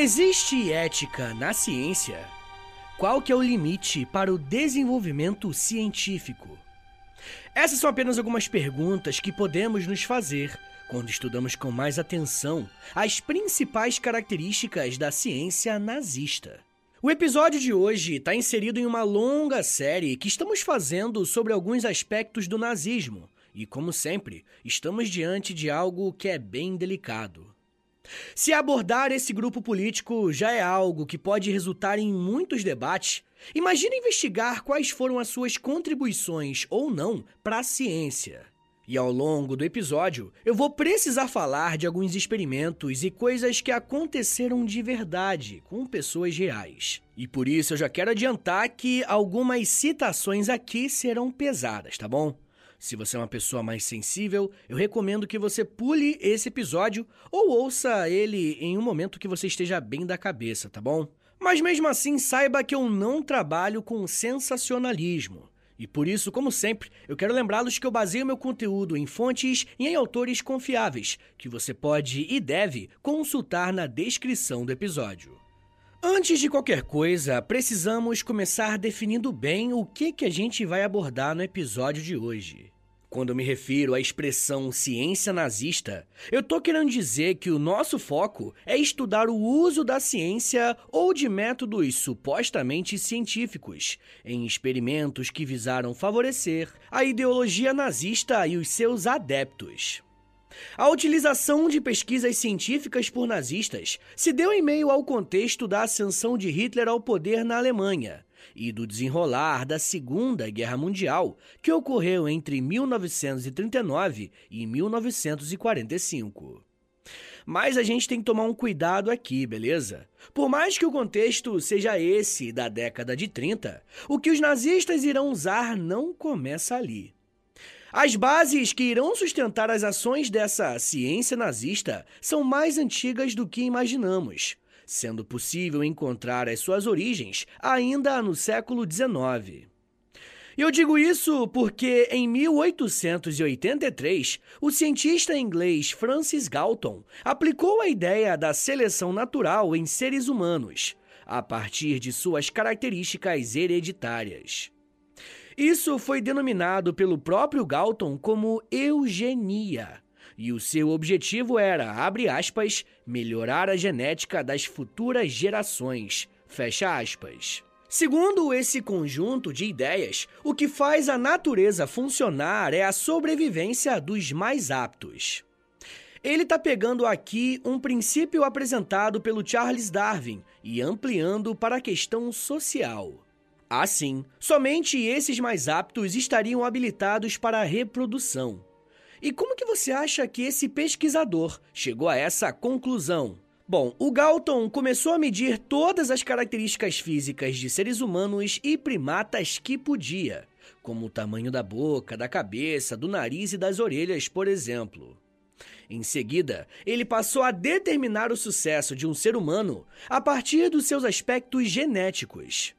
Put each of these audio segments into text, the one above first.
Existe ética na ciência? Qual que é o limite para o desenvolvimento científico? Essas são apenas algumas perguntas que podemos nos fazer quando estudamos com mais atenção as principais características da ciência nazista. O episódio de hoje está inserido em uma longa série que estamos fazendo sobre alguns aspectos do nazismo, e como sempre, estamos diante de algo que é bem delicado. Se abordar esse grupo político já é algo que pode resultar em muitos debates, imagine investigar quais foram as suas contribuições ou não para a ciência. E ao longo do episódio, eu vou precisar falar de alguns experimentos e coisas que aconteceram de verdade com pessoas reais. E por isso eu já quero adiantar que algumas citações aqui serão pesadas, tá bom? Se você é uma pessoa mais sensível, eu recomendo que você pule esse episódio ou ouça ele em um momento que você esteja bem da cabeça, tá bom? Mas mesmo assim, saiba que eu não trabalho com sensacionalismo. E por isso, como sempre, eu quero lembrá-los que eu baseio meu conteúdo em fontes e em autores confiáveis, que você pode e deve consultar na descrição do episódio. Antes de qualquer coisa, precisamos começar definindo bem o que, que a gente vai abordar no episódio de hoje. Quando me refiro à expressão ciência nazista, eu tô querendo dizer que o nosso foco é estudar o uso da ciência ou de métodos supostamente científicos em experimentos que visaram favorecer a ideologia nazista e os seus adeptos. A utilização de pesquisas científicas por nazistas se deu em meio ao contexto da ascensão de Hitler ao poder na Alemanha e do desenrolar da Segunda Guerra Mundial, que ocorreu entre 1939 e 1945. Mas a gente tem que tomar um cuidado aqui, beleza? Por mais que o contexto seja esse da década de 30, o que os nazistas irão usar não começa ali. As bases que irão sustentar as ações dessa ciência nazista são mais antigas do que imaginamos, sendo possível encontrar as suas origens ainda no século XIX. Eu digo isso porque em 1883, o cientista inglês Francis Galton aplicou a ideia da seleção natural em seres humanos, a partir de suas características hereditárias. Isso foi denominado pelo próprio Galton como eugenia. E o seu objetivo era, abre aspas, melhorar a genética das futuras gerações. Fecha aspas. Segundo esse conjunto de ideias, o que faz a natureza funcionar é a sobrevivência dos mais aptos. Ele está pegando aqui um princípio apresentado pelo Charles Darwin e ampliando para a questão social. Assim, somente esses mais aptos estariam habilitados para a reprodução. E como que você acha que esse pesquisador chegou a essa conclusão? Bom, o Galton começou a medir todas as características físicas de seres humanos e primatas que podia, como o tamanho da boca, da cabeça, do nariz e das orelhas, por exemplo. Em seguida, ele passou a determinar o sucesso de um ser humano a partir dos seus aspectos genéticos.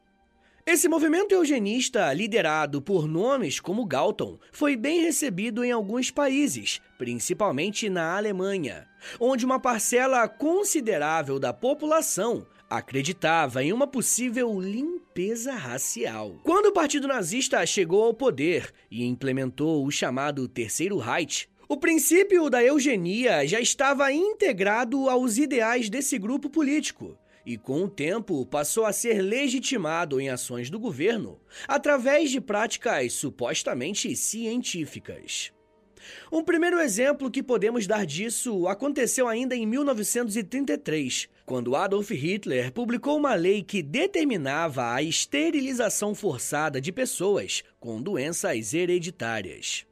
Esse movimento eugenista, liderado por nomes como Galton, foi bem recebido em alguns países, principalmente na Alemanha, onde uma parcela considerável da população acreditava em uma possível limpeza racial. Quando o Partido Nazista chegou ao poder e implementou o chamado Terceiro Reich, o princípio da eugenia já estava integrado aos ideais desse grupo político e, com o tempo, passou a ser legitimado em ações do governo através de práticas supostamente científicas. Um primeiro exemplo que podemos dar disso aconteceu ainda em 1933, quando Adolf Hitler publicou uma lei que determinava a esterilização forçada de pessoas com doenças hereditárias.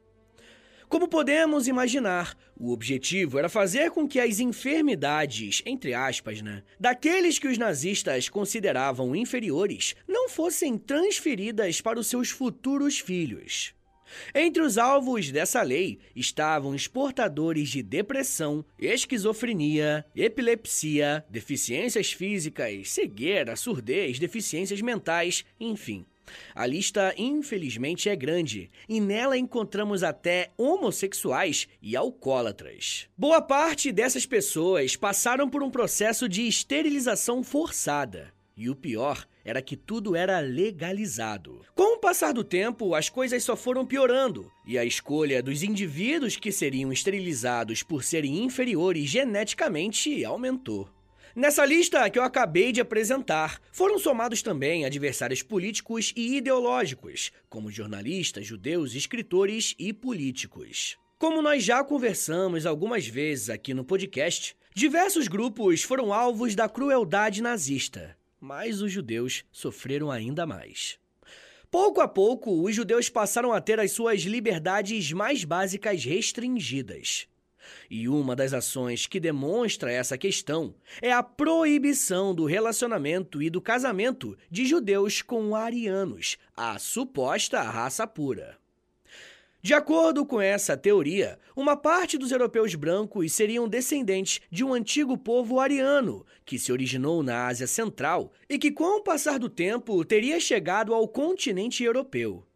Como podemos imaginar, o objetivo era fazer com que as enfermidades, entre aspas, né, daqueles que os nazistas consideravam inferiores, não fossem transferidas para os seus futuros filhos. Entre os alvos dessa lei estavam os portadores de depressão, esquizofrenia, epilepsia, deficiências físicas, cegueira, surdez, deficiências mentais, enfim. A lista, infelizmente, é grande e nela encontramos até homossexuais e alcoólatras. Boa parte dessas pessoas passaram por um processo de esterilização forçada. E o pior era que tudo era legalizado. Com o passar do tempo, as coisas só foram piorando, e a escolha dos indivíduos que seriam esterilizados por serem inferiores geneticamente aumentou. Nessa lista que eu acabei de apresentar, foram somados também adversários políticos e ideológicos, como jornalistas, judeus, escritores e políticos. Como nós já conversamos algumas vezes aqui no podcast, diversos grupos foram alvos da crueldade nazista, mas os judeus sofreram ainda mais. Pouco a pouco, os judeus passaram a ter as suas liberdades mais básicas restringidas. E uma das ações que demonstra essa questão é a proibição do relacionamento e do casamento de judeus com arianos, a suposta raça pura. De acordo com essa teoria, uma parte dos europeus brancos seriam descendentes de um antigo povo ariano que se originou na Ásia Central e que, com o passar do tempo, teria chegado ao continente europeu.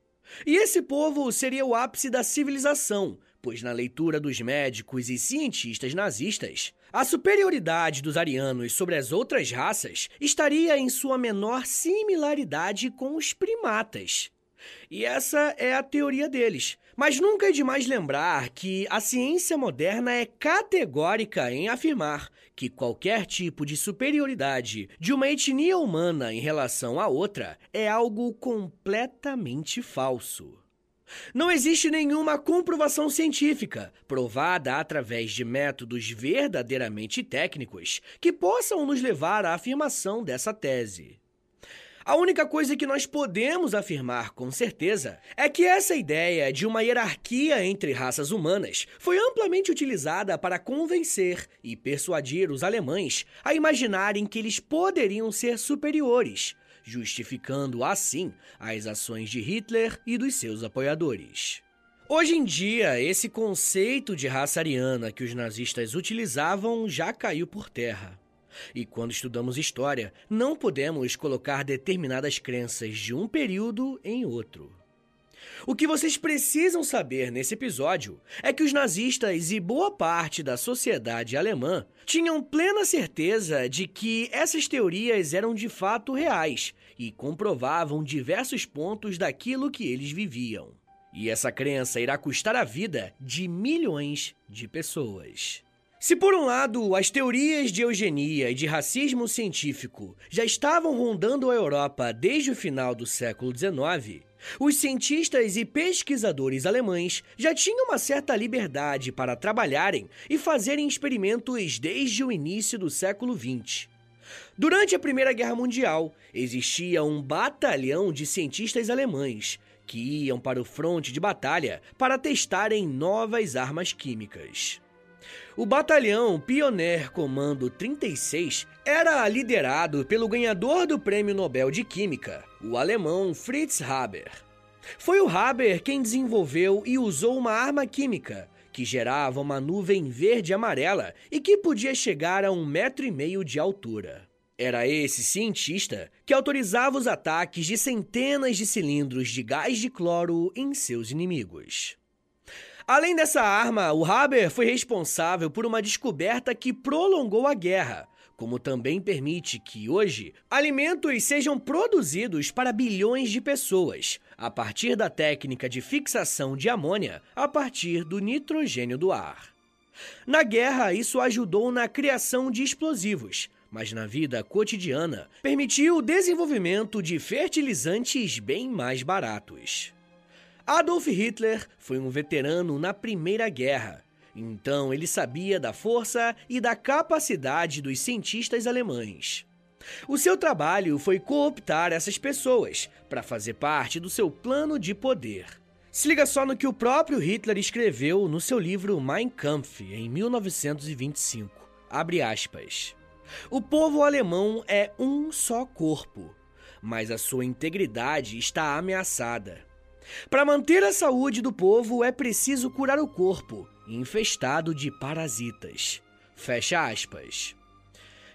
E esse povo seria o ápice da civilização, pois na leitura dos médicos e cientistas nazistas, a superioridade dos arianos sobre as outras raças estaria em sua menor similaridade com os primatas. E essa é a teoria deles. Mas nunca é demais lembrar que a ciência moderna é categórica em afirmar que qualquer tipo de superioridade de uma etnia humana em relação a outra é algo completamente falso. Não existe nenhuma comprovação científica, provada através de métodos verdadeiramente técnicos, que possam nos levar à afirmação dessa tese. A única coisa que nós podemos afirmar com certeza é que essa ideia de uma hierarquia entre raças humanas foi amplamente utilizada para convencer e persuadir os alemães a imaginarem que eles poderiam ser superiores, justificando assim as ações de Hitler e dos seus apoiadores. Hoje em dia, esse conceito de raça ariana que os nazistas utilizavam já caiu por terra. E quando estudamos história, não podemos colocar determinadas crenças de um período em outro. O que vocês precisam saber nesse episódio é que os nazistas e boa parte da sociedade alemã tinham plena certeza de que essas teorias eram de fato reais e comprovavam diversos pontos daquilo que eles viviam. E essa crença irá custar a vida de milhões de pessoas. Se por um lado as teorias de eugenia e de racismo científico já estavam rondando a Europa desde o final do século XIX, os cientistas e pesquisadores alemães já tinham uma certa liberdade para trabalharem e fazerem experimentos desde o início do século XX. Durante a Primeira Guerra Mundial, existia um batalhão de cientistas alemães que iam para o fronte de batalha para testarem novas armas químicas. O batalhão Pioneer Comando 36 era liderado pelo ganhador do Prêmio Nobel de Química, o alemão Fritz Haber. Foi o Haber quem desenvolveu e usou uma arma química que gerava uma nuvem verde-amarela e que podia chegar a um metro e meio de altura. Era esse cientista que autorizava os ataques de centenas de cilindros de gás de cloro em seus inimigos. Além dessa arma, o Haber foi responsável por uma descoberta que prolongou a guerra, como também permite que hoje alimentos sejam produzidos para bilhões de pessoas, a partir da técnica de fixação de amônia a partir do nitrogênio do ar. Na guerra, isso ajudou na criação de explosivos, mas na vida cotidiana permitiu o desenvolvimento de fertilizantes bem mais baratos. Adolf Hitler foi um veterano na Primeira Guerra, então ele sabia da força e da capacidade dos cientistas alemães. O seu trabalho foi cooptar essas pessoas para fazer parte do seu plano de poder. Se liga só no que o próprio Hitler escreveu no seu livro Mein Kampf, em 1925. Abre aspas. O povo alemão é um só corpo, mas a sua integridade está ameaçada. Para manter a saúde do povo é preciso curar o corpo, infestado de parasitas. Fecha aspas.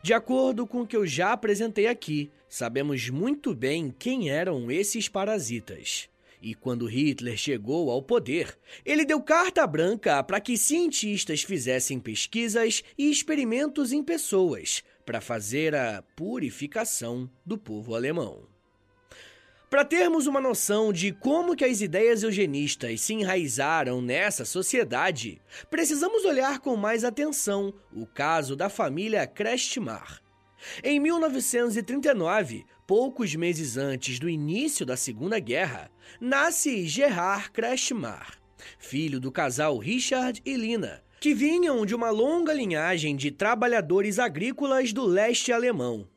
De acordo com o que eu já apresentei aqui, sabemos muito bem quem eram esses parasitas. E quando Hitler chegou ao poder, ele deu carta branca para que cientistas fizessem pesquisas e experimentos em pessoas para fazer a purificação do povo alemão. Para termos uma noção de como que as ideias eugenistas se enraizaram nessa sociedade, precisamos olhar com mais atenção o caso da família Krestmar. Em 1939, poucos meses antes do início da Segunda Guerra, nasce Gerhard Krestmar, filho do casal Richard e Lina, que vinham de uma longa linhagem de trabalhadores agrícolas do leste alemão.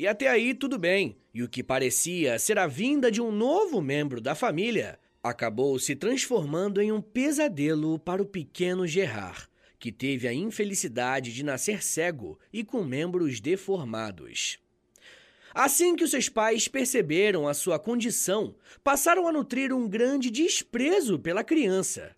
E até aí tudo bem, e o que parecia ser a vinda de um novo membro da família acabou se transformando em um pesadelo para o pequeno Gerard, que teve a infelicidade de nascer cego e com membros deformados. Assim que os seus pais perceberam a sua condição, passaram a nutrir um grande desprezo pela criança.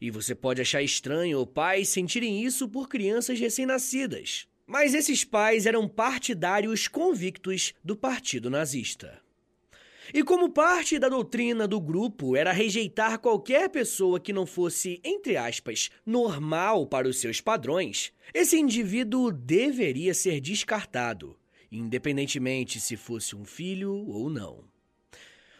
E você pode achar estranho pais sentirem isso por crianças recém-nascidas. Mas esses pais eram partidários convictos do Partido Nazista. E como parte da doutrina do grupo era rejeitar qualquer pessoa que não fosse, entre aspas, normal para os seus padrões, esse indivíduo deveria ser descartado, independentemente se fosse um filho ou não.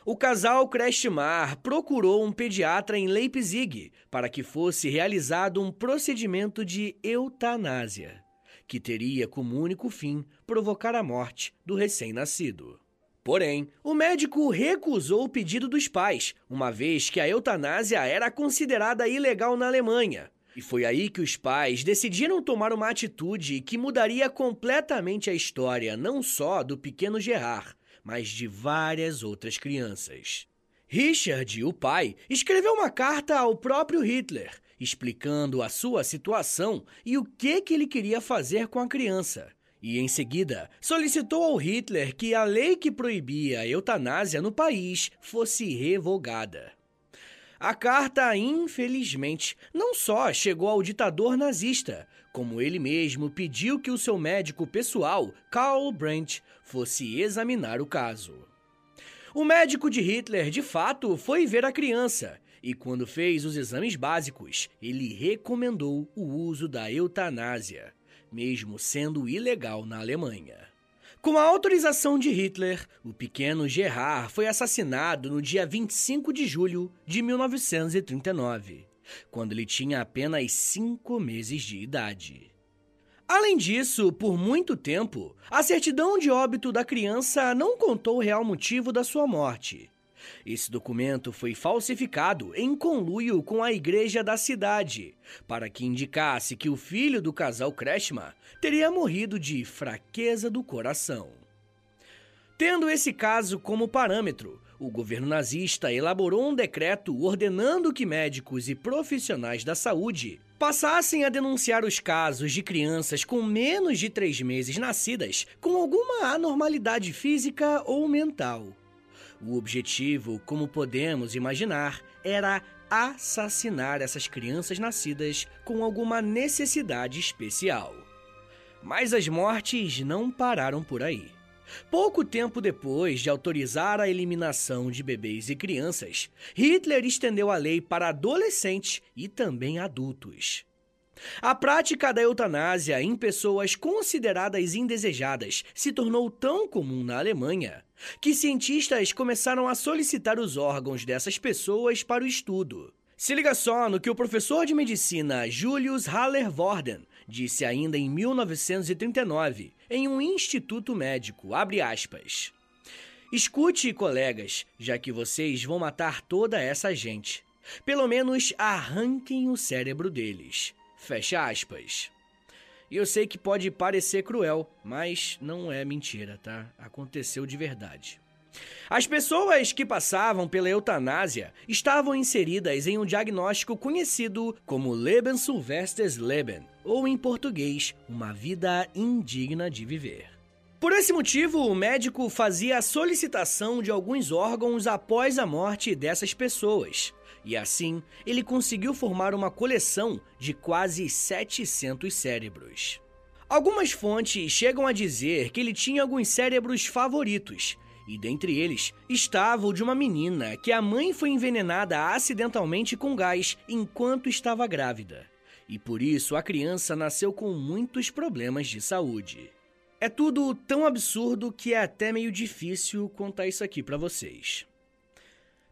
O casal Kreshmar procurou um pediatra em Leipzig para que fosse realizado um procedimento de eutanásia que teria como único fim provocar a morte do recém-nascido. Porém, o médico recusou o pedido dos pais, uma vez que a eutanásia era considerada ilegal na Alemanha. E foi aí que os pais decidiram tomar uma atitude que mudaria completamente a história não só do pequeno Gerard, mas de várias outras crianças. Richard, o pai, escreveu uma carta ao próprio Hitler, explicando a sua situação e o que, que ele queria fazer com a criança. E em seguida, solicitou ao Hitler que a lei que proibia a eutanásia no país fosse revogada. A carta, infelizmente, não só chegou ao ditador nazista, como ele mesmo pediu que o seu médico pessoal, Karl Brandt, fosse examinar o caso. O médico de Hitler, de fato, foi ver a criança e quando fez os exames básicos, ele recomendou o uso da eutanásia, mesmo sendo ilegal na Alemanha. Com a autorização de Hitler, o pequeno Gerard foi assassinado no dia 25 de julho de 1939, quando ele tinha apenas cinco meses de idade. Além disso, por muito tempo, a certidão de óbito da criança não contou o real motivo da sua morte, esse documento foi falsificado em conluio com a igreja da cidade, para que indicasse que o filho do casal Kreshma teria morrido de fraqueza do coração. Tendo esse caso como parâmetro, o governo nazista elaborou um decreto ordenando que médicos e profissionais da saúde passassem a denunciar os casos de crianças com menos de três meses nascidas com alguma anormalidade física ou mental. O objetivo, como podemos imaginar, era assassinar essas crianças nascidas com alguma necessidade especial. Mas as mortes não pararam por aí. Pouco tempo depois de autorizar a eliminação de bebês e crianças, Hitler estendeu a lei para adolescentes e também adultos. A prática da eutanásia em pessoas consideradas indesejadas se tornou tão comum na Alemanha que cientistas começaram a solicitar os órgãos dessas pessoas para o estudo. Se liga só no que o professor de medicina Julius Haller-Worden disse ainda em 1939 em um instituto médico, abre aspas. Escute, colegas, já que vocês vão matar toda essa gente. Pelo menos arranquem o cérebro deles. Fecha aspas. E eu sei que pode parecer cruel, mas não é mentira, tá? Aconteceu de verdade. As pessoas que passavam pela eutanásia estavam inseridas em um diagnóstico conhecido como Lebenssylvestres Leben, ou em português, uma vida indigna de viver. Por esse motivo, o médico fazia a solicitação de alguns órgãos após a morte dessas pessoas. E assim, ele conseguiu formar uma coleção de quase 700 cérebros. Algumas fontes chegam a dizer que ele tinha alguns cérebros favoritos, e dentre eles estava o de uma menina que a mãe foi envenenada acidentalmente com gás enquanto estava grávida. E por isso a criança nasceu com muitos problemas de saúde. É tudo tão absurdo que é até meio difícil contar isso aqui para vocês.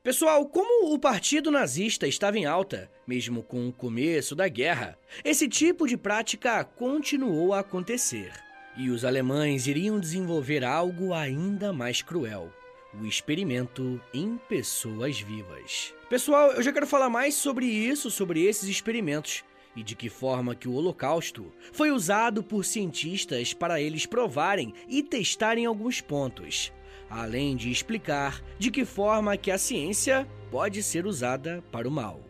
Pessoal, como o partido nazista estava em alta, mesmo com o começo da guerra, esse tipo de prática continuou a acontecer. E os alemães iriam desenvolver algo ainda mais cruel: o experimento em pessoas vivas. Pessoal, eu já quero falar mais sobre isso, sobre esses experimentos e de que forma que o Holocausto foi usado por cientistas para eles provarem e testarem alguns pontos além de explicar de que forma que a ciência pode ser usada para o mal.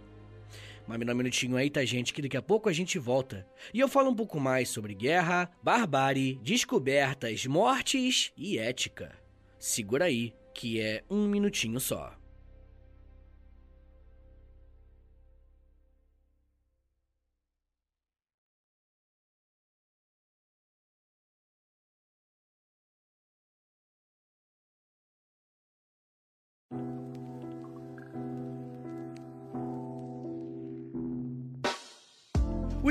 Mas me dá um minutinho aí, tá, gente, que daqui a pouco a gente volta. E eu falo um pouco mais sobre guerra, barbárie, descobertas, mortes e ética. Segura aí, que é um minutinho só.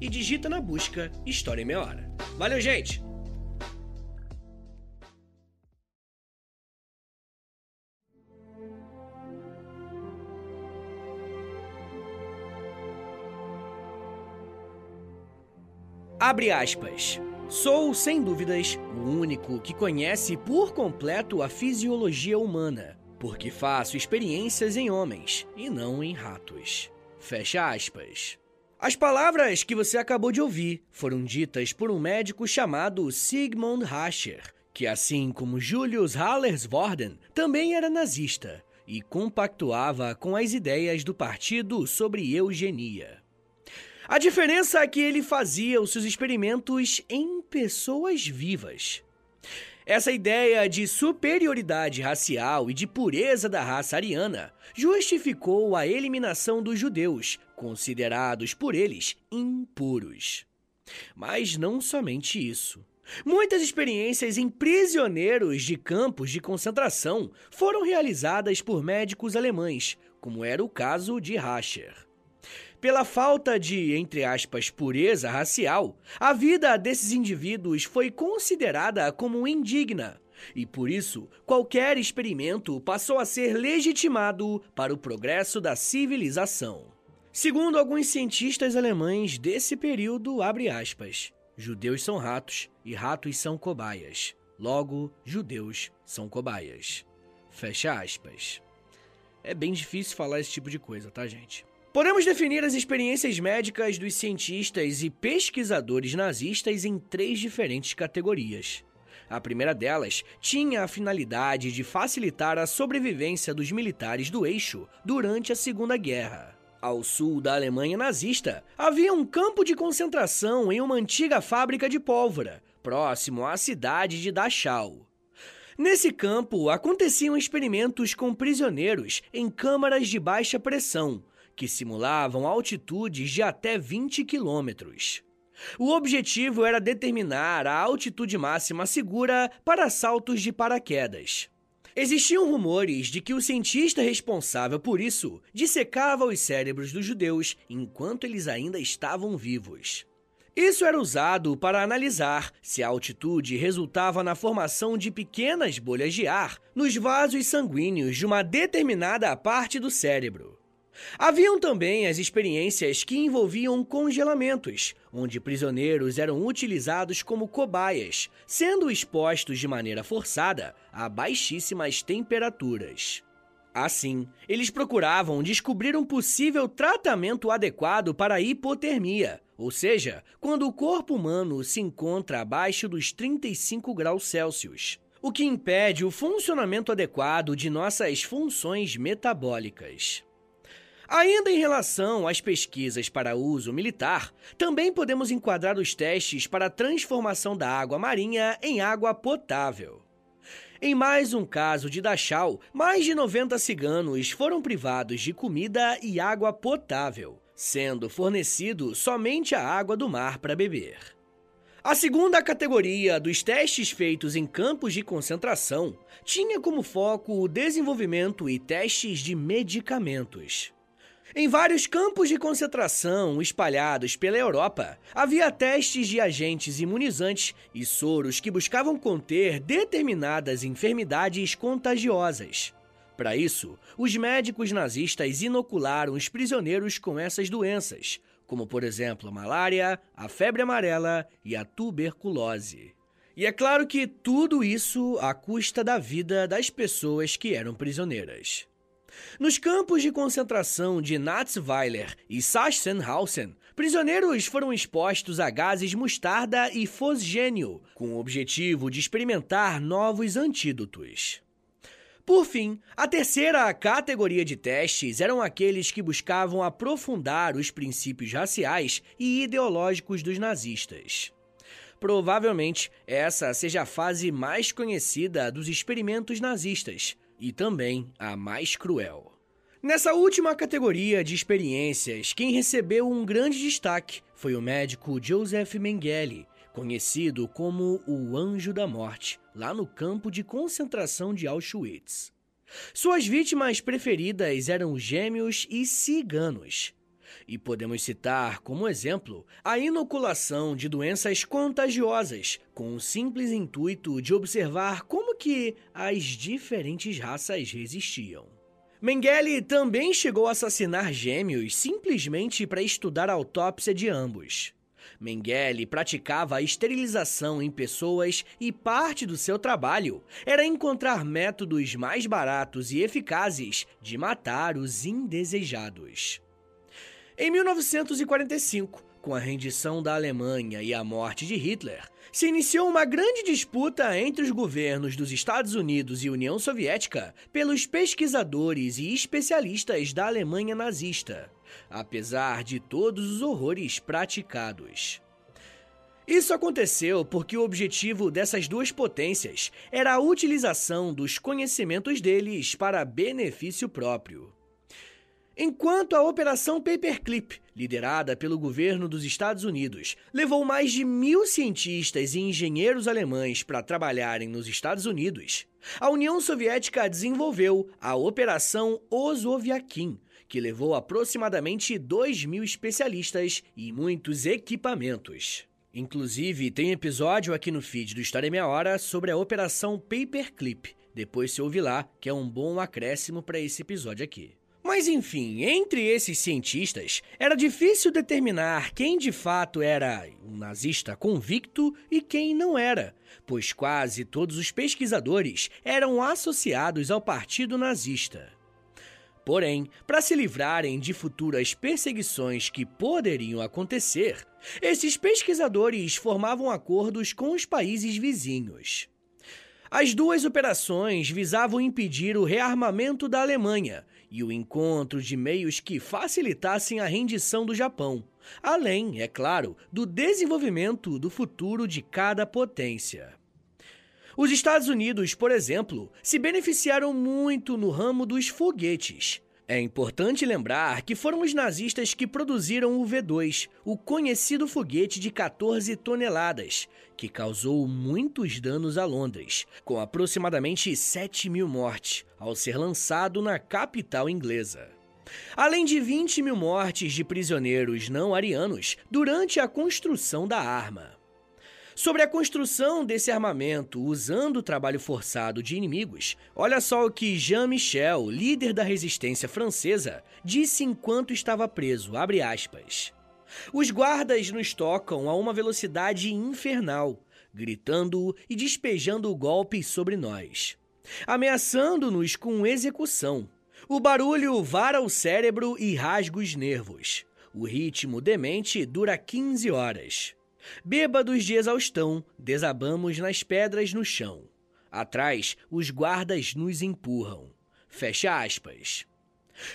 e digita na busca História em Meia Hora. Valeu, gente! Abre aspas. Sou, sem dúvidas, o único que conhece por completo a fisiologia humana, porque faço experiências em homens e não em ratos. Fecha aspas. As palavras que você acabou de ouvir foram ditas por um médico chamado Sigmund Rascher, que, assim como Julius Hallersvorden, também era nazista e compactuava com as ideias do partido sobre eugenia. A diferença é que ele fazia os seus experimentos em pessoas vivas. Essa ideia de superioridade racial e de pureza da raça ariana justificou a eliminação dos judeus, considerados por eles impuros. Mas não somente isso. Muitas experiências em prisioneiros de campos de concentração foram realizadas por médicos alemães, como era o caso de Rascher. Pela falta de, entre aspas, pureza racial, a vida desses indivíduos foi considerada como indigna. E por isso, qualquer experimento passou a ser legitimado para o progresso da civilização. Segundo alguns cientistas alemães desse período, abre aspas, judeus são ratos e ratos são cobaias. Logo, judeus são cobaias. Fecha aspas. É bem difícil falar esse tipo de coisa, tá, gente? Podemos definir as experiências médicas dos cientistas e pesquisadores nazistas em três diferentes categorias. A primeira delas tinha a finalidade de facilitar a sobrevivência dos militares do eixo durante a Segunda Guerra. Ao sul da Alemanha nazista, havia um campo de concentração em uma antiga fábrica de pólvora, próximo à cidade de Dachau. Nesse campo aconteciam experimentos com prisioneiros em câmaras de baixa pressão, que simulavam altitudes de até 20 quilômetros. O objetivo era determinar a altitude máxima segura para saltos de paraquedas. Existiam rumores de que o cientista responsável por isso dissecava os cérebros dos judeus enquanto eles ainda estavam vivos. Isso era usado para analisar se a altitude resultava na formação de pequenas bolhas de ar nos vasos sanguíneos de uma determinada parte do cérebro. Haviam também as experiências que envolviam congelamentos, onde prisioneiros eram utilizados como cobaias, sendo expostos de maneira forçada a baixíssimas temperaturas. Assim, eles procuravam descobrir um possível tratamento adequado para a hipotermia, ou seja, quando o corpo humano se encontra abaixo dos 35 graus Celsius, o que impede o funcionamento adequado de nossas funções metabólicas. Ainda em relação às pesquisas para uso militar, também podemos enquadrar os testes para a transformação da água marinha em água potável. Em mais um caso de Dachau, mais de 90 ciganos foram privados de comida e água potável, sendo fornecido somente a água do mar para beber. A segunda categoria dos testes feitos em campos de concentração tinha como foco o desenvolvimento e testes de medicamentos. Em vários campos de concentração espalhados pela Europa, havia testes de agentes imunizantes e soros que buscavam conter determinadas enfermidades contagiosas. Para isso, os médicos nazistas inocularam os prisioneiros com essas doenças, como por exemplo a malária, a febre amarela e a tuberculose. E é claro que tudo isso à custa da vida das pessoas que eram prisioneiras. Nos campos de concentração de Natzweiler e Sachsenhausen, prisioneiros foram expostos a gases mostarda e fosgênio, com o objetivo de experimentar novos antídotos. Por fim, a terceira categoria de testes eram aqueles que buscavam aprofundar os princípios raciais e ideológicos dos nazistas. Provavelmente essa seja a fase mais conhecida dos experimentos nazistas, e também a mais cruel. Nessa última categoria de experiências, quem recebeu um grande destaque foi o médico Joseph Mengele, conhecido como o Anjo da Morte, lá no campo de concentração de Auschwitz. Suas vítimas preferidas eram gêmeos e ciganos. E podemos citar como exemplo a inoculação de doenças contagiosas, com o simples intuito de observar como que as diferentes raças resistiam. Mengele também chegou a assassinar gêmeos simplesmente para estudar a autópsia de ambos. Mengele praticava a esterilização em pessoas e parte do seu trabalho era encontrar métodos mais baratos e eficazes de matar os indesejados. Em 1945, com a rendição da Alemanha e a morte de Hitler, se iniciou uma grande disputa entre os governos dos Estados Unidos e União Soviética pelos pesquisadores e especialistas da Alemanha nazista, apesar de todos os horrores praticados. Isso aconteceu porque o objetivo dessas duas potências era a utilização dos conhecimentos deles para benefício próprio. Enquanto a Operação Paperclip, liderada pelo governo dos Estados Unidos, levou mais de mil cientistas e engenheiros alemães para trabalharem nos Estados Unidos, a União Soviética desenvolveu a Operação Ozoviakin, que levou aproximadamente 2 mil especialistas e muitos equipamentos. Inclusive, tem episódio aqui no feed do História Meia Hora sobre a Operação Paperclip. Depois se ouve lá, que é um bom acréscimo para esse episódio aqui. Mas enfim, entre esses cientistas, era difícil determinar quem de fato era um nazista convicto e quem não era, pois quase todos os pesquisadores eram associados ao partido nazista. Porém, para se livrarem de futuras perseguições que poderiam acontecer, esses pesquisadores formavam acordos com os países vizinhos. As duas operações visavam impedir o rearmamento da Alemanha e o encontro de meios que facilitassem a rendição do Japão, além, é claro, do desenvolvimento do futuro de cada potência. Os Estados Unidos, por exemplo, se beneficiaram muito no ramo dos foguetes. É importante lembrar que foram os nazistas que produziram o V2, o conhecido foguete de 14 toneladas, que causou muitos danos a Londres, com aproximadamente 7 mil mortes, ao ser lançado na capital inglesa. além de 20 mil mortes de prisioneiros não arianos durante a construção da arma. Sobre a construção desse armamento usando o trabalho forçado de inimigos, olha só o que Jean Michel, líder da resistência francesa, disse enquanto estava preso, Os guardas nos tocam a uma velocidade infernal, gritando e despejando golpes sobre nós, ameaçando-nos com execução. O barulho vara o cérebro e rasga os nervos. O ritmo demente dura 15 horas. Bêbados de exaustão, desabamos nas pedras no chão. Atrás, os guardas nos empurram. Fecha aspas.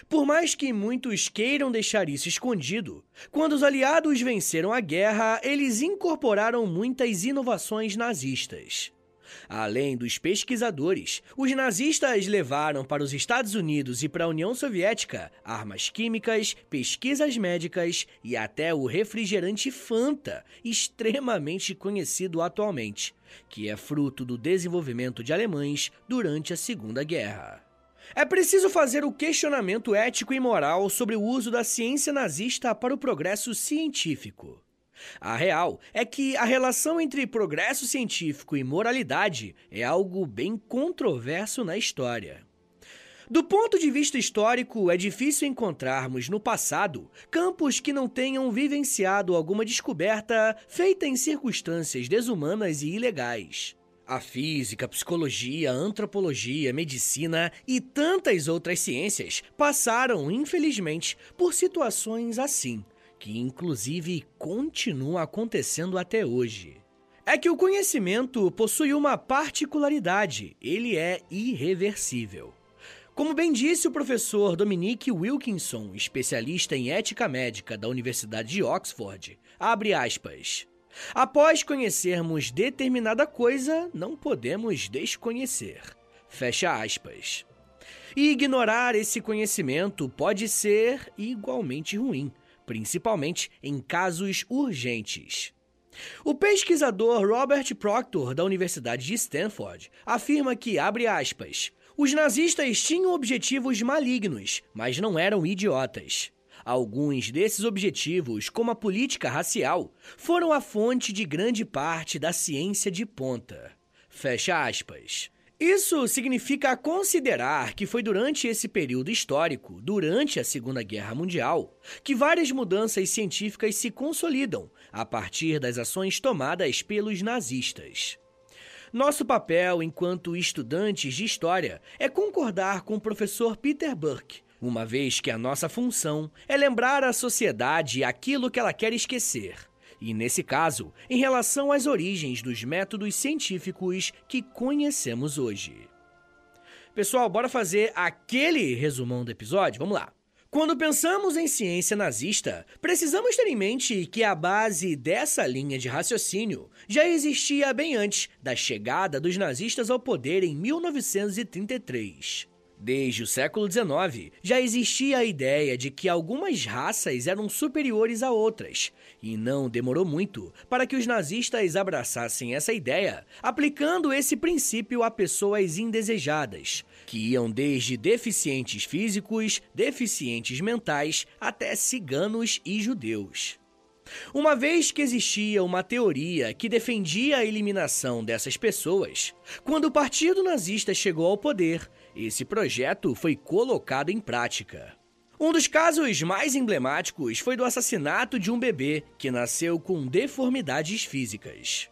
Por mais que muitos queiram deixar isso escondido, quando os aliados venceram a guerra, eles incorporaram muitas inovações nazistas. Além dos pesquisadores, os nazistas levaram para os Estados Unidos e para a União Soviética armas químicas, pesquisas médicas e até o refrigerante Fanta, extremamente conhecido atualmente, que é fruto do desenvolvimento de alemães durante a Segunda Guerra. É preciso fazer o questionamento ético e moral sobre o uso da ciência nazista para o progresso científico. A real é que a relação entre progresso científico e moralidade é algo bem controverso na história. Do ponto de vista histórico, é difícil encontrarmos no passado campos que não tenham vivenciado alguma descoberta feita em circunstâncias desumanas e ilegais. A física, a psicologia, a antropologia, a medicina e tantas outras ciências passaram, infelizmente, por situações assim que inclusive continua acontecendo até hoje. É que o conhecimento possui uma particularidade: ele é irreversível. Como bem disse o professor Dominique Wilkinson, especialista em ética médica da Universidade de Oxford, abre aspas. Após conhecermos determinada coisa, não podemos desconhecer. Fecha aspas. E ignorar esse conhecimento pode ser igualmente ruim principalmente em casos urgentes. O pesquisador Robert Proctor, da Universidade de Stanford, afirma que, abre aspas, os nazistas tinham objetivos malignos, mas não eram idiotas. Alguns desses objetivos, como a política racial, foram a fonte de grande parte da ciência de ponta. Fecha aspas. Isso significa considerar que foi durante esse período histórico, durante a Segunda Guerra Mundial, que várias mudanças científicas se consolidam a partir das ações tomadas pelos nazistas. Nosso papel enquanto estudantes de história é concordar com o professor Peter Burke, uma vez que a nossa função é lembrar à sociedade aquilo que ela quer esquecer e, nesse caso, em relação às origens dos métodos científicos que conhecemos hoje. Pessoal, bora fazer aquele resumão do episódio? Vamos lá. Quando pensamos em ciência nazista, precisamos ter em mente que a base dessa linha de raciocínio já existia bem antes da chegada dos nazistas ao poder em 1933. Desde o século XIX, já existia a ideia de que algumas raças eram superiores a outras, e não demorou muito para que os nazistas abraçassem essa ideia, aplicando esse princípio a pessoas indesejadas, que iam desde deficientes físicos, deficientes mentais, até ciganos e judeus. Uma vez que existia uma teoria que defendia a eliminação dessas pessoas, quando o Partido Nazista chegou ao poder, esse projeto foi colocado em prática. Um dos casos mais emblemáticos foi do assassinato de um bebê que nasceu com deformidades físicas.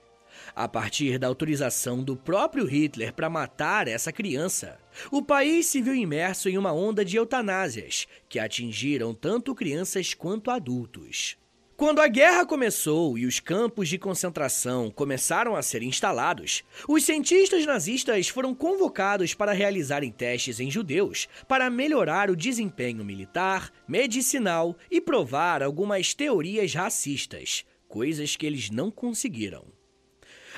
A partir da autorização do próprio Hitler para matar essa criança, o país se viu imerso em uma onda de eutanásias que atingiram tanto crianças quanto adultos. Quando a guerra começou e os campos de concentração começaram a ser instalados, os cientistas nazistas foram convocados para realizarem testes em judeus para melhorar o desempenho militar, medicinal e provar algumas teorias racistas, coisas que eles não conseguiram.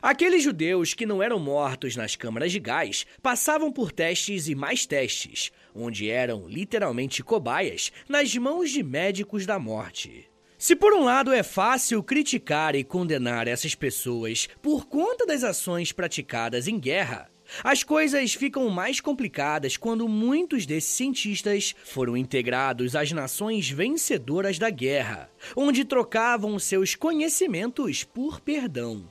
Aqueles judeus que não eram mortos nas câmaras de gás passavam por testes e mais testes, onde eram literalmente cobaias nas mãos de médicos da morte. Se por um lado é fácil criticar e condenar essas pessoas por conta das ações praticadas em guerra, As coisas ficam mais complicadas quando muitos desses cientistas foram integrados às nações vencedoras da guerra, onde trocavam seus conhecimentos por perdão.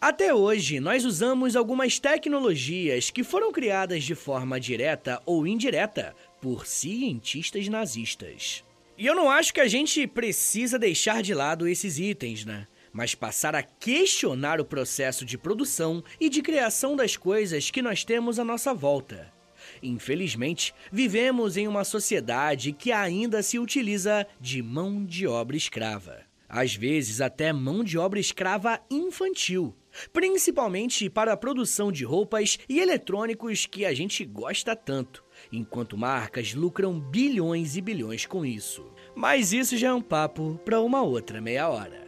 Até hoje, nós usamos algumas tecnologias que foram criadas de forma direta ou indireta por cientistas nazistas. E eu não acho que a gente precisa deixar de lado esses itens, né? Mas passar a questionar o processo de produção e de criação das coisas que nós temos à nossa volta. Infelizmente, vivemos em uma sociedade que ainda se utiliza de mão de obra escrava. Às vezes, até mão de obra escrava infantil, principalmente para a produção de roupas e eletrônicos que a gente gosta tanto, enquanto marcas lucram bilhões e bilhões com isso. Mas isso já é um papo para uma outra meia hora.